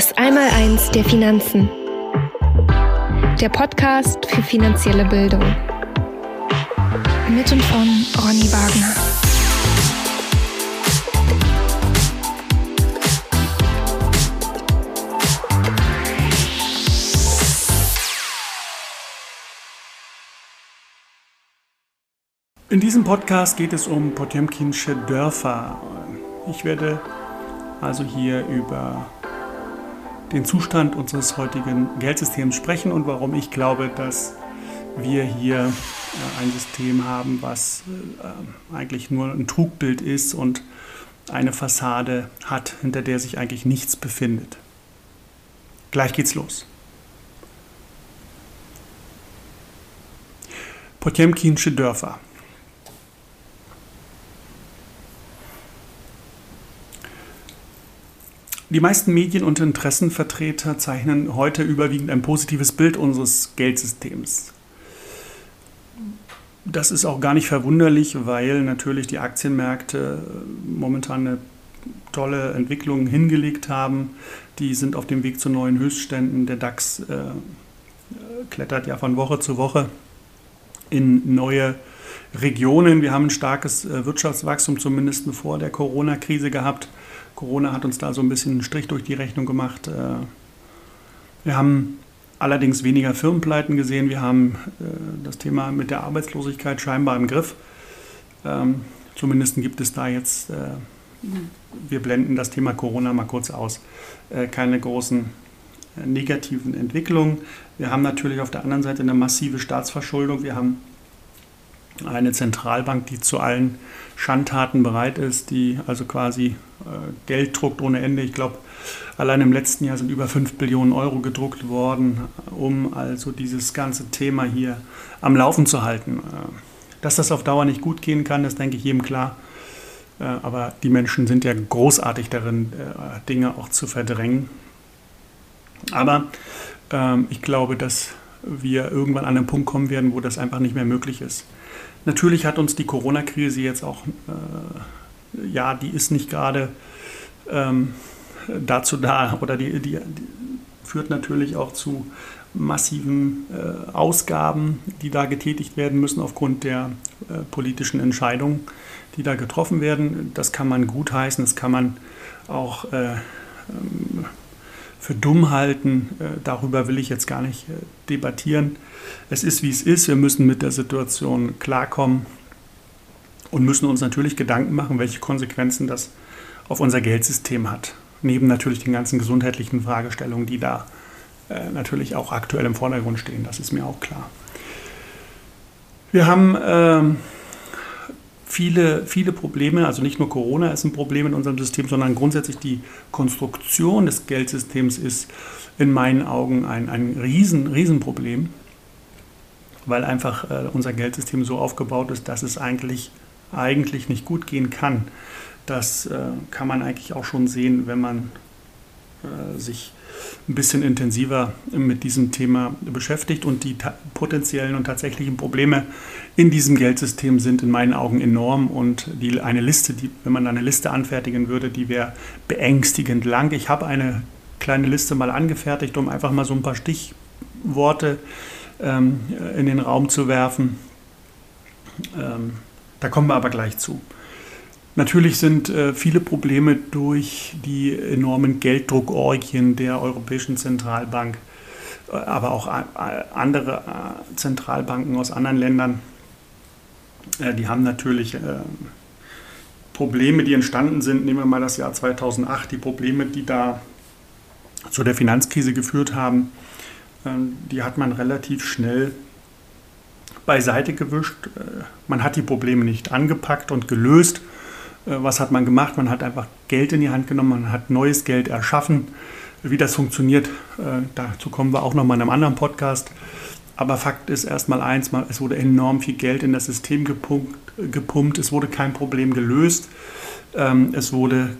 Das Einmaleins der Finanzen. Der Podcast für finanzielle Bildung. Mit und von Ronny Wagner. In diesem Podcast geht es um Potemkinsche Dörfer. Ich werde also hier über den Zustand unseres heutigen Geldsystems sprechen und warum ich glaube, dass wir hier äh, ein System haben, was äh, eigentlich nur ein Trugbild ist und eine Fassade hat, hinter der sich eigentlich nichts befindet. Gleich geht's los. Potemkinsche Dörfer. Die meisten Medien und Interessenvertreter zeichnen heute überwiegend ein positives Bild unseres Geldsystems. Das ist auch gar nicht verwunderlich, weil natürlich die Aktienmärkte momentan eine tolle Entwicklung hingelegt haben. Die sind auf dem Weg zu neuen Höchstständen. Der DAX äh, klettert ja von Woche zu Woche in neue Regionen. Wir haben ein starkes äh, Wirtschaftswachstum zumindest vor der Corona-Krise gehabt. Corona hat uns da so ein bisschen einen Strich durch die Rechnung gemacht. Äh, wir haben allerdings weniger Firmenpleiten gesehen. Wir haben äh, das Thema mit der Arbeitslosigkeit scheinbar im Griff. Ähm, zumindest gibt es da jetzt, äh, wir blenden das Thema Corona mal kurz aus, keine großen negativen Entwicklungen. Wir haben natürlich auf der anderen Seite eine massive Staatsverschuldung. Wir haben eine Zentralbank, die zu allen Schandtaten bereit ist, die also quasi äh, Geld druckt ohne Ende. Ich glaube, allein im letzten Jahr sind über 5 Billionen Euro gedruckt worden, um also dieses ganze Thema hier am Laufen zu halten. Äh, dass das auf Dauer nicht gut gehen kann, das denke ich jedem klar. Äh, aber die Menschen sind ja großartig darin, Dinge auch zu verdrängen. Aber ähm, ich glaube, dass wir irgendwann an einen Punkt kommen werden, wo das einfach nicht mehr möglich ist. Natürlich hat uns die Corona-Krise jetzt auch ja, die ist nicht gerade ähm, dazu da oder die, die, die, führt natürlich auch zu massiven äh, Ausgaben, die da getätigt werden müssen aufgrund der äh, politischen Entscheidungen, die da getroffen werden. Das kann man gutheißen, das kann man auch äh, ähm, für dumm halten. Äh, darüber will ich jetzt gar nicht äh, debattieren. Es ist, wie es ist. Wir müssen mit der Situation klarkommen und müssen uns natürlich Gedanken machen, welche Konsequenzen das auf unser Geldsystem hat. Neben natürlich den ganzen gesundheitlichen Fragestellungen, die da äh, natürlich auch aktuell im Vordergrund stehen. Das ist mir auch klar. Wir haben äh, viele, viele Probleme, also nicht nur Corona ist ein Problem in unserem System, sondern grundsätzlich die Konstruktion des Geldsystems ist in meinen Augen ein, ein riesen, Riesenproblem, weil einfach äh, unser Geldsystem so aufgebaut ist, dass es eigentlich eigentlich nicht gut gehen kann. Das äh, kann man eigentlich auch schon sehen, wenn man äh, sich ein bisschen intensiver mit diesem Thema beschäftigt. Und die potenziellen und tatsächlichen Probleme in diesem Geldsystem sind in meinen Augen enorm. Und die, eine Liste, die, wenn man eine Liste anfertigen würde, die wäre beängstigend lang. Ich habe eine kleine Liste mal angefertigt, um einfach mal so ein paar Stichworte ähm, in den Raum zu werfen. Ähm, da kommen wir aber gleich zu. Natürlich sind äh, viele Probleme durch die enormen Gelddruckorgien der Europäischen Zentralbank, äh, aber auch äh, andere Zentralbanken aus anderen Ländern, äh, die haben natürlich äh, Probleme, die entstanden sind. Nehmen wir mal das Jahr 2008, die Probleme, die da zu der Finanzkrise geführt haben, die hat man relativ schnell beiseite gewischt. Äh, man hat die Probleme nicht angepackt und gelöst. Äh, was hat man gemacht? Man hat einfach Geld in die Hand genommen, man hat neues Geld erschaffen. Wie das funktioniert, äh, dazu kommen wir auch noch mal in einem anderen Podcast. Aber Fakt ist erstmal eins, es wurde enorm viel Geld in das System gepumpt, gepumpt. es wurde kein Problem gelöst, ähm, es wurde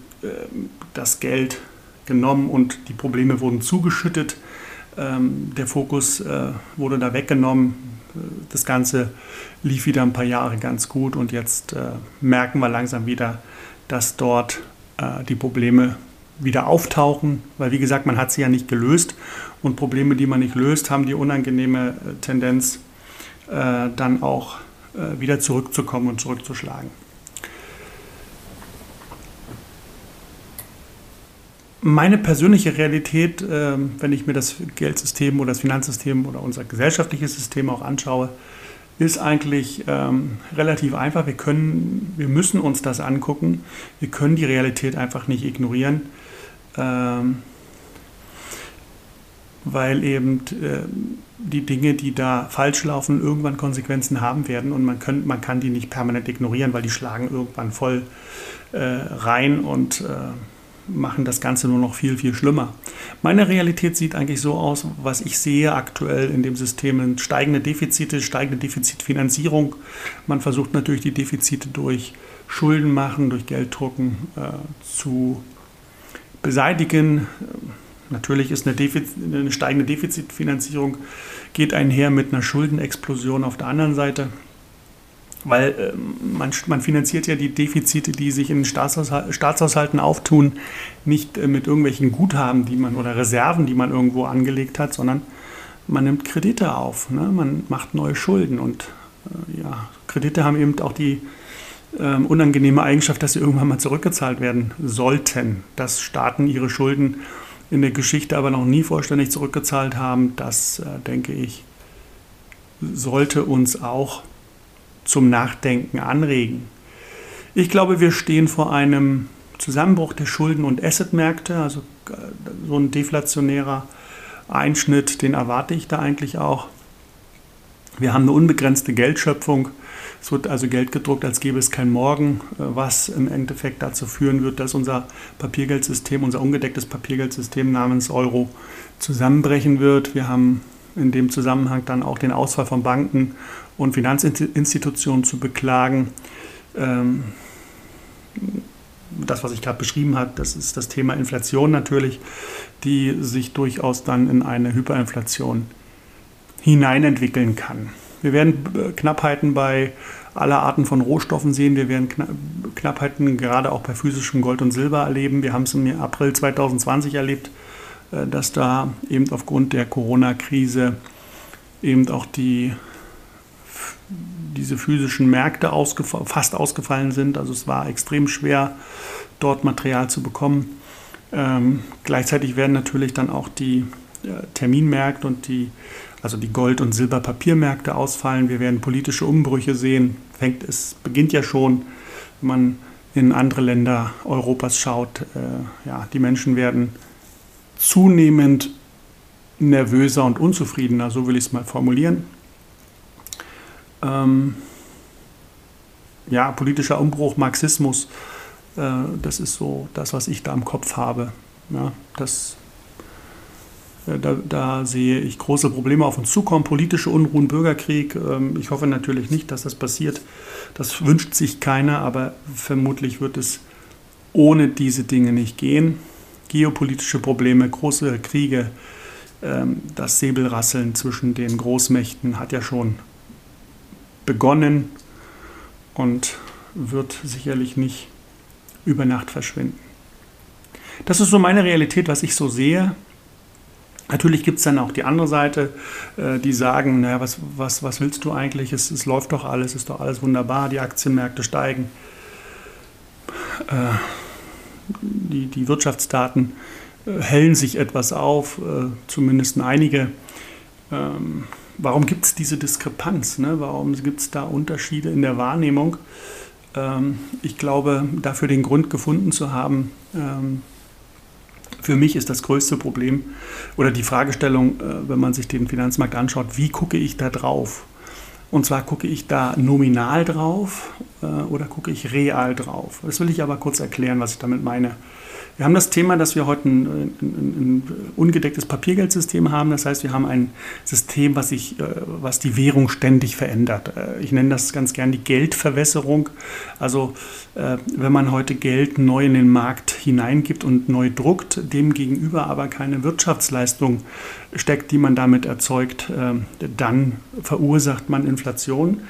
das Geld genommen und die Probleme wurden zugeschüttet. Ähm, der Fokus wurde da weggenommen, das Ganze lief wieder ein paar Jahre ganz gut und jetzt äh, merken wir langsam wieder, dass dort äh, die Probleme wieder auftauchen, weil wie gesagt, man hat sie ja nicht gelöst und Probleme, die man nicht löst, haben die unangenehme äh, Tendenz, äh, dann auch äh, wieder zurückzukommen und zurückzuschlagen. Meine persönliche Realität, äh, wenn ich mir das Geldsystem oder das Finanzsystem oder unser gesellschaftliches System auch anschaue, ist eigentlich ähm, relativ einfach. Wir können, wir müssen uns das angucken. Wir können die Realität einfach nicht ignorieren, ähm, weil eben äh, die Dinge, die da falsch laufen, irgendwann Konsequenzen haben werden und man, können, man kann die nicht permanent ignorieren, weil die schlagen irgendwann voll äh, rein und äh, machen das Ganze nur noch viel, viel schlimmer. Meine Realität sieht eigentlich so aus, was ich sehe aktuell in dem System, steigende Defizite, steigende Defizitfinanzierung. Man versucht natürlich die Defizite durch Schulden machen, durch Gelddrucken äh, zu beseitigen. Natürlich ist eine, Defizit, eine steigende Defizitfinanzierung geht einher mit einer Schuldenexplosion auf der anderen Seite. Weil äh, man, man, finanziert ja die Defizite, die sich in Staatshaushal Staatshaushalten auftun, nicht äh, mit irgendwelchen Guthaben, die man oder Reserven, die man irgendwo angelegt hat, sondern man nimmt Kredite auf, ne? man macht neue Schulden und äh, ja, Kredite haben eben auch die ähm, unangenehme Eigenschaft, dass sie irgendwann mal zurückgezahlt werden sollten. Dass Staaten ihre Schulden in der Geschichte aber noch nie vollständig zurückgezahlt haben, das äh, denke ich, sollte uns auch zum Nachdenken anregen. Ich glaube, wir stehen vor einem Zusammenbruch der Schulden- und Assetmärkte, also äh, so ein deflationärer Einschnitt, den erwarte ich da eigentlich auch. Wir haben eine unbegrenzte Geldschöpfung. Es wird also Geld gedruckt, als gäbe es kein Morgen, äh, was im Endeffekt dazu führen wird, dass unser Papiergeldsystem, unser ungedecktes Papiergeldsystem namens Euro zusammenbrechen wird. Wir haben in dem Zusammenhang dann auch den Ausfall von Banken und Finanzinstitutionen zu beklagen. Ähm, das, was ich gerade beschrieben habe, das ist das Thema Inflation natürlich, die sich durchaus dann in eine Hyperinflation hineinentwickeln kann. Wir werden äh, Knappheiten bei aller Arten von Rohstoffen sehen. Wir werden Knappheiten gerade auch bei physischem Gold und Silber erleben. Wir haben es im April 2020 erlebt, äh, dass da eben aufgrund der Corona-Krise eben auch die diese physischen Märkte ausgef fast ausgefallen sind. Also es war extrem schwer, dort Material zu bekommen. Ähm, gleichzeitig werden natürlich dann auch die äh, Terminmärkte und die, also die Gold- und Silberpapiermärkte ausfallen. Wir werden politische Umbrüche sehen. Fängt, es beginnt ja schon, wenn man in andere Länder Europas schaut. Äh, ja, die Menschen werden zunehmend nervöser und unzufriedener, so will ich es mal formulieren. Ähm, ja, politischer Umbruch, Marxismus, äh, das ist so das, was ich da im Kopf habe. Ja, das, äh, da, da, sehe ich große Probleme auf uns zukommen, politische Unruhen, Bürgerkrieg. Ähm, ich hoffe natürlich nicht, dass das passiert. Das wünscht sich keiner, aber vermutlich wird es ohne diese Dinge nicht gehen. Geopolitische Probleme, große Kriege, ähm, das Säbelrasseln zwischen den Großmächten hat ja schon begonnen und wird sicherlich nicht über Nacht verschwinden. Das ist so meine Realität, was ich so sehe. Natürlich gibt es dann auch die andere Seite, äh, die sagen, naja, was, was, was willst du eigentlich? Es, es läuft doch alles, ist doch alles wunderbar, die Aktienmärkte steigen, äh, die, die Wirtschaftsdaten äh, hellen sich etwas auf, zumindest einige. Warum gibt es diese Diskrepanz? Ne? Warum gibt es da Unterschiede in der Wahrnehmung? Ähm, ich glaube, dafür den Grund gefunden zu haben, ähm, für mich ist das größte Problem oder die Fragestellung, äh, wenn man sich den Finanzmarkt anschaut, wie gucke ich da drauf? Und zwar gucke ich da nominal drauf oder gucke ich real drauf. Das will ich aber kurz erklären, was ich damit meine. Wir haben das Thema, dass wir heute ein, ein, ein, ungedecktes Papiergeldsystem haben. Das heißt, wir haben ein System, was, sich, äh, was die Währung ständig verändert. Äh, ich nenne das ganz gern die Geldverwässerung. Also äh, wenn man heute Geld neu in den Markt hineingibt und neu druckt, dem gegenüber aber keine Wirtschaftsleistung steckt, die man damit erzeugt, dann verursacht man Inflation.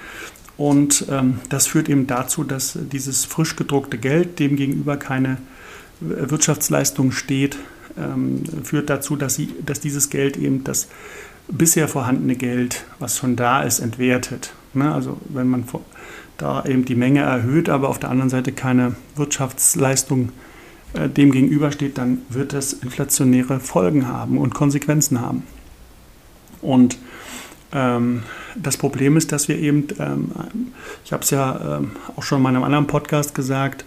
Und ähm, das führt eben dazu, dass dieses frisch gedruckte Geld dem gegenüber keine Wirtschaftsleistung steht, ähm, führt dazu, dass, sie, dass dieses Geld eben das bisher vorhandene Geld, was schon da ist, entwertet. Ne? Also wenn man da eben die Menge erhöht, aber auf der anderen Seite keine Wirtschaftsleistung äh, dem gegenübersteht, dann wird das inflationäre Folgen haben und Konsequenzen haben. Und das Problem ist, dass wir eben, ähm, ich habe es ja ähm, auch schon in meinem anderen Podcast gesagt,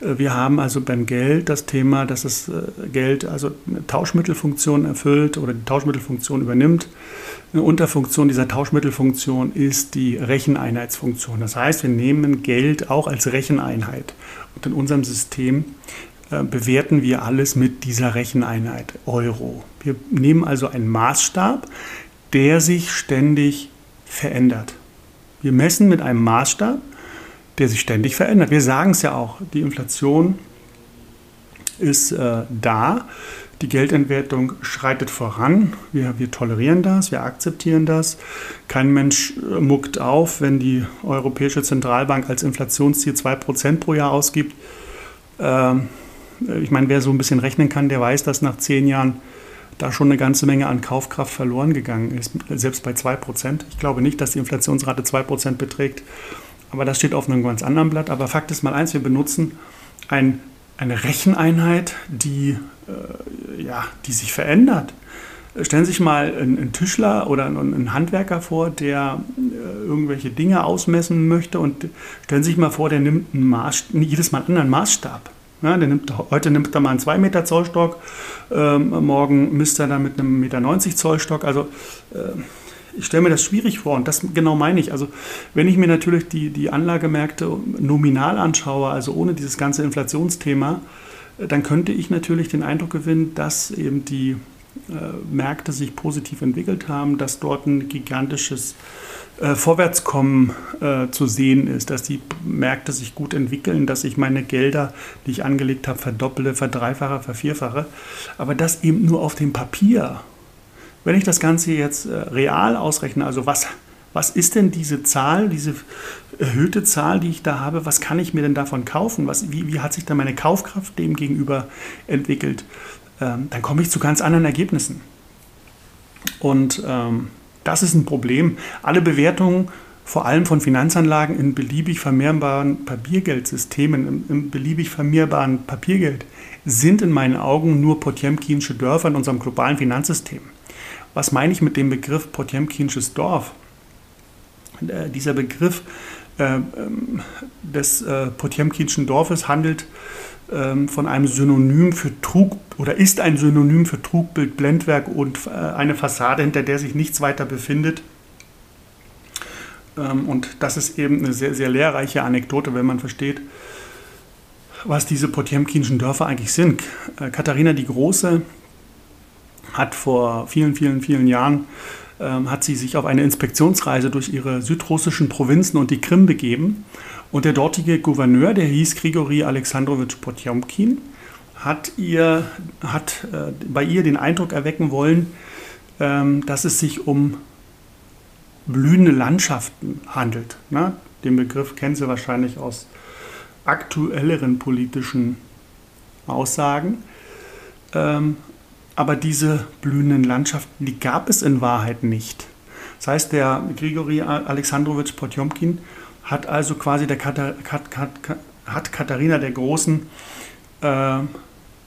äh, wir haben also beim Geld das Thema, dass das äh, Geld also eine Tauschmittelfunktion erfüllt oder die Tauschmittelfunktion übernimmt. Eine Unterfunktion dieser Tauschmittelfunktion ist die Recheneinheitsfunktion. Das heißt, wir nehmen Geld auch als Recheneinheit. Und in unserem System äh, bewerten wir alles mit dieser Recheneinheit Euro. Wir nehmen also einen Maßstab, der sich ständig verändert. Wir messen mit einem Maßstab, der sich ständig verändert. Wir sagen es ja auch, die Inflation ist äh, da, die Geldentwertung schreitet voran, wir, wir, tolerieren das, wir akzeptieren das. Kein Mensch äh, muckt auf, wenn die Europäische Zentralbank als Inflationsziel 2% pro Jahr ausgibt. Ähm, ich meine, wer so ein bisschen rechnen kann, der weiß, dass nach zehn Jahren da schon eine ganze Menge an Kaufkraft verloren gegangen ist, selbst bei 2%. Ich glaube nicht, dass die Inflationsrate 2% beträgt, aber das steht auf einem ganz anderen Blatt. Aber Fakt ist mal eins, wir benutzen ein, eine Recheneinheit, die, äh, ja, die sich verändert. Stellen Sie sich mal einen, Tischler oder einen Handwerker vor, der äh, irgendwelche Dinge ausmessen möchte und stellen Sie sich mal vor, der nimmt Maß, jedes Mal einen anderen Maßstab. Ja, nimmt, heute nimmt er mal einen 2 Meter Zollstock, ähm, morgen misst er dann mit einem 1,90 Meter Zollstock. Also äh, ich stelle mir das schwierig vor und das genau meine ich. Also wenn ich mir natürlich die, die Anlagemärkte nominal anschaue, also ohne dieses ganze Inflationsthema, äh, dann könnte ich natürlich den Eindruck gewinnen, dass eben die Märkte sich positiv entwickelt haben, dass dort ein gigantisches äh, Vorwärtskommen äh, zu sehen ist, dass die Märkte sich gut entwickeln, dass ich meine Gelder, die ich angelegt habe, verdopple, verdreifache, vervierfache. Aber das eben nur auf dem Papier. Wenn ich das Ganze jetzt äh, real ausrechne, also was, was ist denn diese Zahl, diese erhöhte Zahl, die ich da habe, was kann ich mir denn davon kaufen? Was, wie, wie hat sich da meine Kaufkraft dem gegenüber entwickelt? Ähm, dann komme ich zu ganz anderen Ergebnissen. Und ähm, das ist ein Problem. Alle Bewertungen, vor allem von Finanzanlagen in beliebig vermehrbaren Papiergeldsystemen, im, im beliebig vermehrbaren Papiergeld, sind in meinen Augen nur Potjemkinsche Dörfer in unserem globalen Finanzsystem. Was meine ich mit dem Begriff Potjemkinsches Dorf? Äh, dieser Begriff des äh, Potjemkinschen Dorfes handelt ähm, von einem Synonym für Trug oder ist ein Synonym für Trugbild, Blendwerk und äh, eine Fassade, hinter der sich nichts weiter befindet. Ähm, und das ist eben eine sehr, sehr lehrreiche Anekdote, wenn man versteht, was diese Potjemkinschen Dörfer eigentlich sind. Äh, Katharina die Große hat vor vielen, vielen, vielen Jahren ähm, hat sie sich auf eine Inspektionsreise durch ihre südrussischen Provinzen und die Krim begeben und der dortige Gouverneur, der hieß Grigori Alexandrowitsch Potjomkin, hat, ihr, hat äh, bei ihr den Eindruck erwecken wollen, ähm, dass es sich um blühende Landschaften handelt. Ne? Den Begriff kennen Sie wahrscheinlich aus aktuelleren politischen Aussagen. Ähm, aber diese blühenden Landschaften, die gab es in Wahrheit nicht. Das heißt, der Grigori Alexandrowitsch Potjomkin hat also quasi der Katar, Kat, Kat, hat Katharina der Großen äh,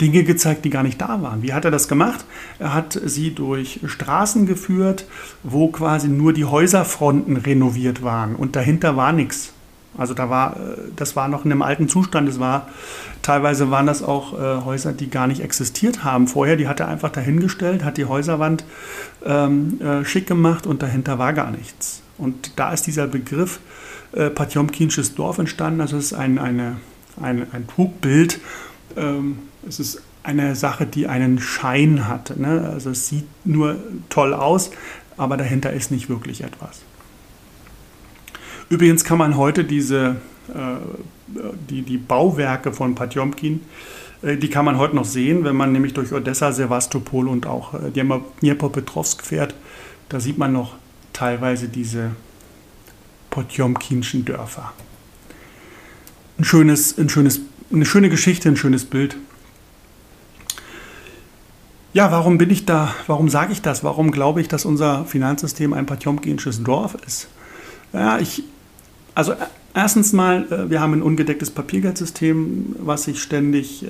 Dinge gezeigt, die gar nicht da waren. Wie hat er das gemacht? Er hat sie durch Straßen geführt, wo quasi nur die Häuserfronten renoviert waren und dahinter war nichts. Also da war, äh, das war noch in einem alten Zustand. Es war, teilweise waren das auch äh, Häuser, die gar nicht existiert haben vorher. Die hat er einfach dahingestellt, hat die Häuserwand ähm, äh, schick gemacht und dahinter war gar nichts. Und da ist dieser Begriff äh, Patjomkinsches Dorf entstanden. Also es ist ein, eine, ein, ein Trugbild. Ähm, es ist eine Sache, die einen Schein hat. Ne? Also es sieht nur toll aus, aber dahinter ist nicht wirklich etwas. Übrigens kann man heute diese, äh, die, die Bauwerke von Patjomkin, äh, die kann man heute noch sehen, wenn man nämlich durch Odessa, Sevastopol und auch äh, Dnipropetrovsk fährt. Da sieht man noch teilweise diese Potjomkinschen Dörfer. Ein schönes, ein schönes, eine schöne Geschichte, ein schönes Bild. Ja, warum bin ich da? Warum sage ich das? Warum glaube ich, dass unser Finanzsystem ein Patjomkinsches Dorf ist? Ja, ich, also erstens mal, äh, wir haben ein ungedecktes Papiergeldsystem, was sich ständig äh,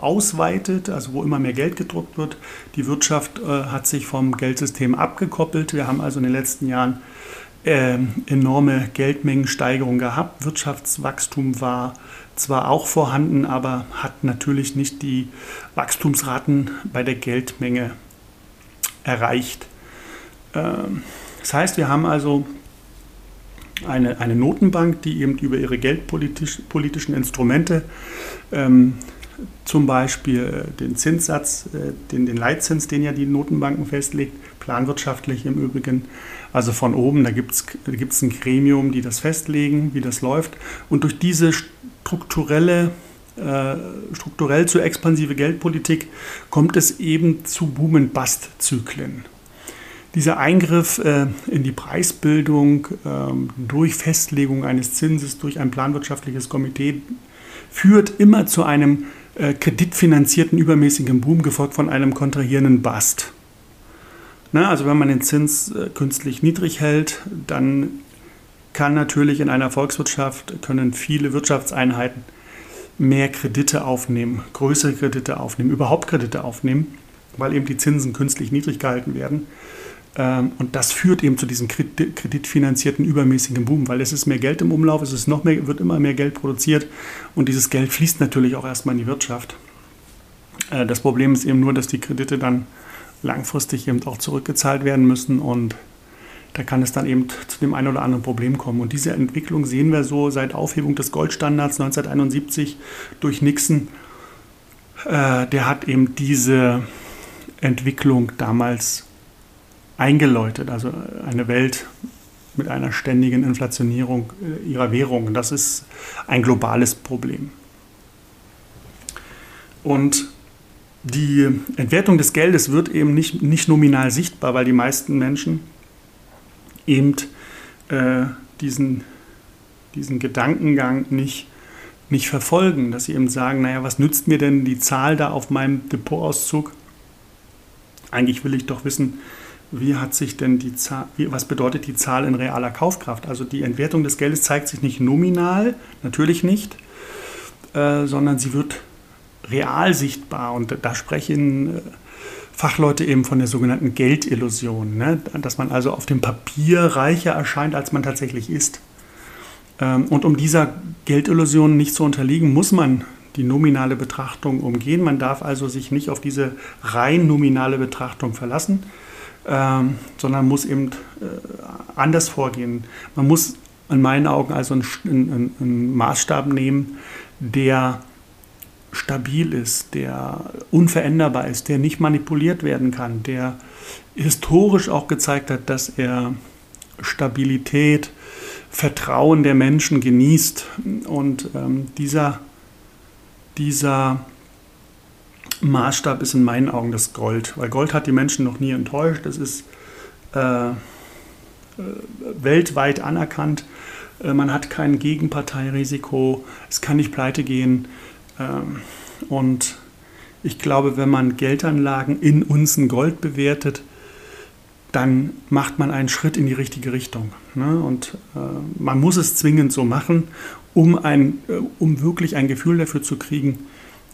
ausweitet, also wo immer mehr Geld gedruckt wird. Die Wirtschaft äh, hat sich vom Geldsystem abgekoppelt. Wir haben also in den letzten Jahren äh, enorme Geldmengensteigerung gehabt. Wirtschaftswachstum war zwar auch vorhanden, aber hat natürlich nicht die Wachstumsraten bei der Geldmenge erreicht. Ähm, das heißt, wir haben also eine, eine Notenbank, die eben über ihre geldpolitischen Instrumente ähm, zum Beispiel äh, den Zinssatz, äh, den, den Leitzins, den ja die Notenbanken festlegt, planwirtschaftlich im Übrigen, also von oben, da gibt es ein Gremium, die das festlegen, wie das läuft. Und durch diese strukturelle, äh, strukturell zu expansive Geldpolitik kommt es eben zu Boom-and-Bust-Zyklen. Dieser Eingriff äh, in die Preisbildung äh, durch Festlegung eines Zinses durch ein planwirtschaftliches Komitee führt immer zu einem äh, kreditfinanzierten übermäßigen Boom, gefolgt von einem kontrahierenden Bust. Na, also wenn man den Zins äh, künstlich niedrig hält, dann kann natürlich in einer Volkswirtschaft, können viele Wirtschaftseinheiten mehr Kredite aufnehmen, größere Kredite aufnehmen, überhaupt Kredite aufnehmen, weil eben die Zinsen künstlich niedrig gehalten werden. Ähm, und das führt eben zu diesem kreditfinanzierten übermäßigen Boom, weil es ist mehr Geld im Umlauf, es ist noch mehr, wird immer mehr Geld produziert und dieses Geld fließt natürlich auch erstmal in die Wirtschaft. Äh, das Problem ist eben nur, dass die Kredite dann langfristig eben auch zurückgezahlt werden müssen und da kann es dann eben zu dem einen oder anderen Problem kommen. Und diese Entwicklung sehen wir so seit Aufhebung des Goldstandards 1971 durch Nixon. Äh, der hat eben diese Entwicklung damals eingeläutet, also eine Welt mit einer ständigen Inflationierung äh, ihrer Währung. Das ist ein globales Problem. Und die Entwertung des Geldes wird eben nicht, nicht nominal sichtbar, weil die meisten Menschen eben äh, diesen, diesen Gedankengang nicht, nicht verfolgen, dass sie eben sagen, naja, was nützt mir denn die Zahl da auf meinem Depotauszug? Eigentlich will ich doch wissen, wie hat sich denn die Zahl, was bedeutet die Zahl in realer Kaufkraft? Also die Entwertung des Geldes zeigt sich nicht nominal, natürlich nicht, äh, sondern sie wird real sichtbar. Und da sprechen äh, Fachleute eben von der sogenannten Geldillusion, ne? dass man also auf dem Papier reicher erscheint, als man tatsächlich ist. Ähm, und um dieser Geldillusion nicht zu unterliegen, muss man die nominale Betrachtung umgehen. Man darf also sich nicht auf diese rein nominale Betrachtung verlassen, ähm, sondern muss eben äh, anders vorgehen. Man muss in meinen Augen also einen, einen, einen Maßstab nehmen, der stabil ist, der unveränderbar ist, der nicht manipuliert werden kann, der historisch auch gezeigt hat, dass er Stabilität, Vertrauen der Menschen genießt. Und ähm, dieser, dieser Maßstab ist in meinen Augen das Gold, weil Gold hat die Menschen noch nie enttäuscht. Es ist äh, äh, weltweit anerkannt. Äh, man hat kein Gegenparteirisiko. Es kann nicht pleite gehen. Ähm, und ich glaube, wenn man Geldanlagen in Unzen Gold bewertet, dann macht man einen Schritt in die richtige Richtung. Ne? Und äh, man muss es zwingend so machen, um, ein, um wirklich ein Gefühl dafür zu kriegen,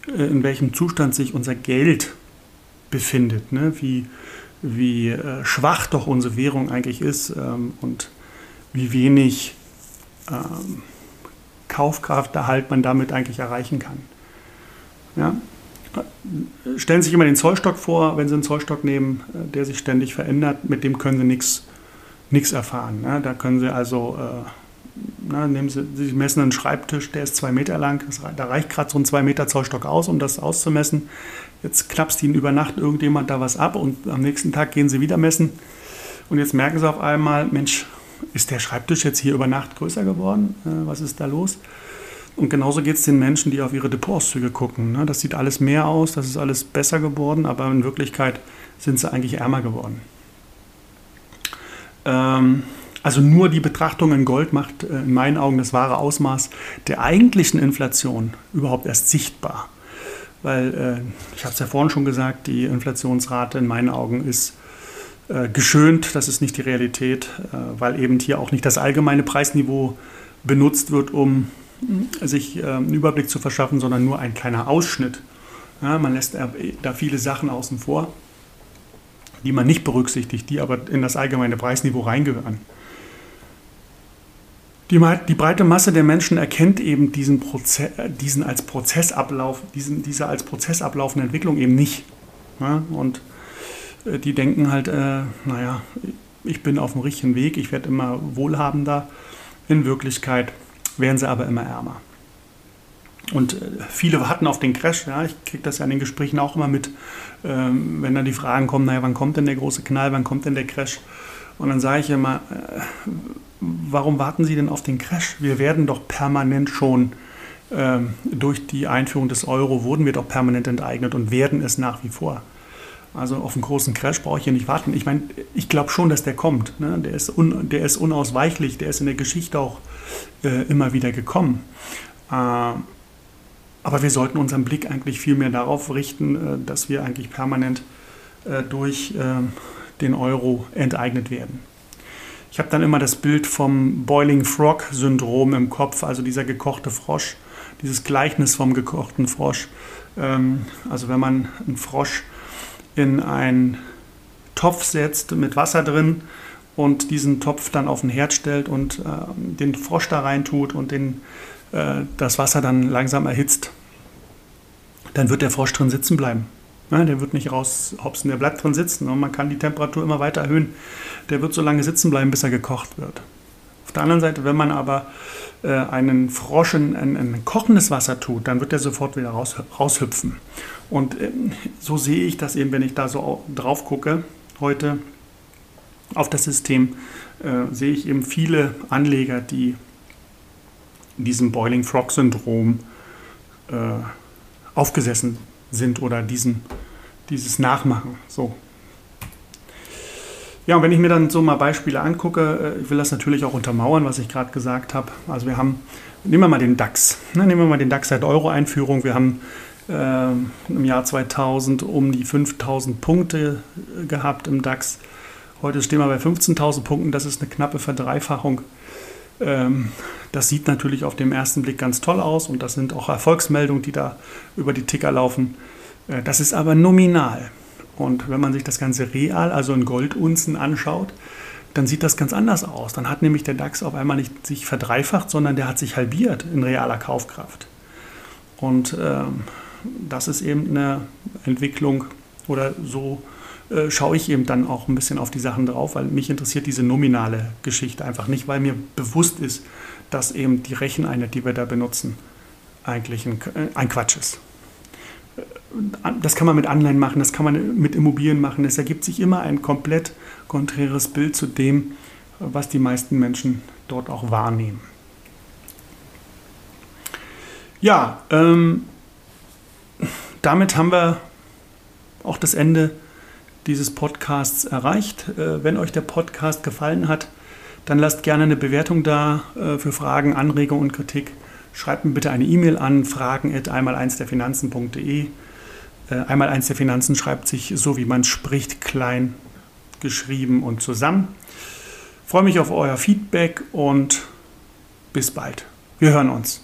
in welchem Zustand sich unser Geld befindet, ne? wie, wie äh, schwach doch unsere Währung eigentlich ist ähm, und wie wenig ähm, Kaufkrafterhalt man damit eigentlich erreichen kann. Ja? Stellen Sie sich immer den Zollstock vor, wenn Sie einen Zollstock nehmen, äh, der sich ständig verändert, mit dem können Sie nichts erfahren. Ne? Da können Sie also äh, na, nehmen Sie, Sie messen einen Schreibtisch, der ist zwei Meter lang, das, da reicht gerade so ein zwei Meter Zollstock aus, um das auszumessen. Jetzt knappst Ihnen über Nacht irgendjemand da was ab und am nächsten Tag gehen Sie wieder messen. Und jetzt merken Sie auf einmal, Mensch, ist der Schreibtisch jetzt hier über Nacht größer geworden? Äh, was ist da los? Und genauso geht es den Menschen, die auf ihre Depotauszüge gucken. Ne? Das sieht alles mehr aus, das ist alles besser geworden, aber in Wirklichkeit sind sie eigentlich ärmer geworden. Ähm, also nur die Betrachtung in Gold macht äh, in meinen Augen das wahre Ausmaß der eigentlichen Inflation überhaupt erst sichtbar. weil äh, ich habe es ja vorhin schon gesagt, die Inflationsrate in meinen Augen ist äh, geschönt, das ist nicht die Realität, weil eben hier auch nicht das allgemeine Preisniveau benutzt wird, um sich einen Überblick zu verschaffen, sondern nur ein kleiner Ausschnitt. Man lässt da viele Sachen außen vor, die man nicht berücksichtigt, die aber in das allgemeine Preisniveau reingehören. Die, die, breite Masse der Menschen erkennt eben diesen, Proze diesen als Prozessablauf, diesen, diese als prozessablaufende Entwicklung eben nicht. Ja? Und äh, die denken halt, äh, naja, ich bin auf dem richtigen Weg, ich werde immer wohlhabender. In Wirklichkeit werden sie aber immer ärmer. Und äh, viele warten auf den Crash. Ja, ich kriege das ja in den Gesprächen auch immer mit, ähm, wenn dann die Fragen kommen, naja, wann kommt denn der große Knall, wann kommt denn der Crash? Und dann sage ich immer, äh, warum warten Sie denn auf den Crash? Wir werden doch permanent schon ähm, durch die Einführung des Euro, wurden wir doch permanent enteignet und werden es nach wie vor. Also auf einen großen Crash brauche ich hier nicht warten. Ich meine, ich glaube schon, dass der kommt. Ne? Der, ist un, der ist unausweichlich, der ist in der Geschichte auch äh, immer wieder gekommen. Äh, aber wir sollten unseren Blick eigentlich viel mehr darauf richten, äh, dass wir eigentlich permanent äh, durch ähm, den Euro enteignet werden. Ich habe dann immer das Bild vom Boiling Frog Syndrom im Kopf, also dieser gekochte Frosch, dieses Gleichnis vom gekochten Frosch. Ähm, also wenn man einen Frosch in einen Topf setzt mit Wasser drin und diesen Topf dann auf den Herd stellt und äh, den Frosch da rein tut und den, äh, das Wasser dann langsam erhitzt, dann wird der Frosch drin sitzen bleiben. Ja, der wird nicht raushopsen, der bleibt drin sitzen und man kann die Temperatur immer weiter erhöhen. Der wird so lange sitzen bleiben, bis er gekocht wird. Auf der anderen Seite, wenn man aber äh, einen Frosch in, in, in, kochendes Wasser tut, dann wird er sofort wieder raus, raushüpfen. Und äh, so sehe ich das eben, wenn ich da so drauf gucke heute auf das System, äh, sehe ich eben viele Anleger, die diesem Boiling Frog Syndrom äh, aufgesessen sind oder diesen, dieses Nachmachen. So. Ja, und wenn ich mir dann so mal Beispiele angucke, äh, ich will das natürlich auch untermauern, was ich gerade gesagt habe. Also wir haben, nehmen wir mal den DAX. Ne, nehmen wir mal den DAX seit Euro-Einführung. Wir haben äh, im Jahr 2000 um die 5000 Punkte äh, gehabt im DAX. Heute stehen wir bei 15.000 Punkten. Das ist eine knappe Verdreifachung. Ähm, das sieht natürlich auf den ersten Blick ganz toll aus und das sind auch Erfolgsmeldungen, die da über die Ticker laufen. Äh, das ist aber nominal. Und wenn man sich das Ganze real, also in Goldunzen anschaut, dann sieht das ganz anders aus. Dann hat nämlich der DAX auf einmal nicht sich verdreifacht, sondern der hat sich halbiert in realer Kaufkraft. Und äh, das ist eben eine Entwicklung oder so äh, schaue ich eben dann auch ein bisschen auf die Sachen drauf, weil mich interessiert diese nominale Geschichte einfach nicht, weil mir bewusst ist, dass eben die Recheneinheit, die wir da benutzen, eigentlich ein, äh, ein Quatsch ist. Äh, das kann man mit Anleihen machen, das kann man mit Immobilien machen. Es ergibt sich immer ein komplett konträres Bild zu dem, was die meisten Menschen dort auch wahrnehmen. Ja, ähm, damit haben wir auch das Ende dieses Podcasts erreicht. Äh, wenn euch der Podcast gefallen hat, dann lasst gerne eine Bewertung da äh, für Fragen, Anregungen und Kritik. Schreibt mir bitte eine E-Mail an fragen einmal eins der Finanzen.de. Äh, einmal eins der Finanzen schreibt sich so, wie man spricht, klein geschrieben und zusammen. Ich freue mich auf euer Feedback und bis bald. Wir hören uns.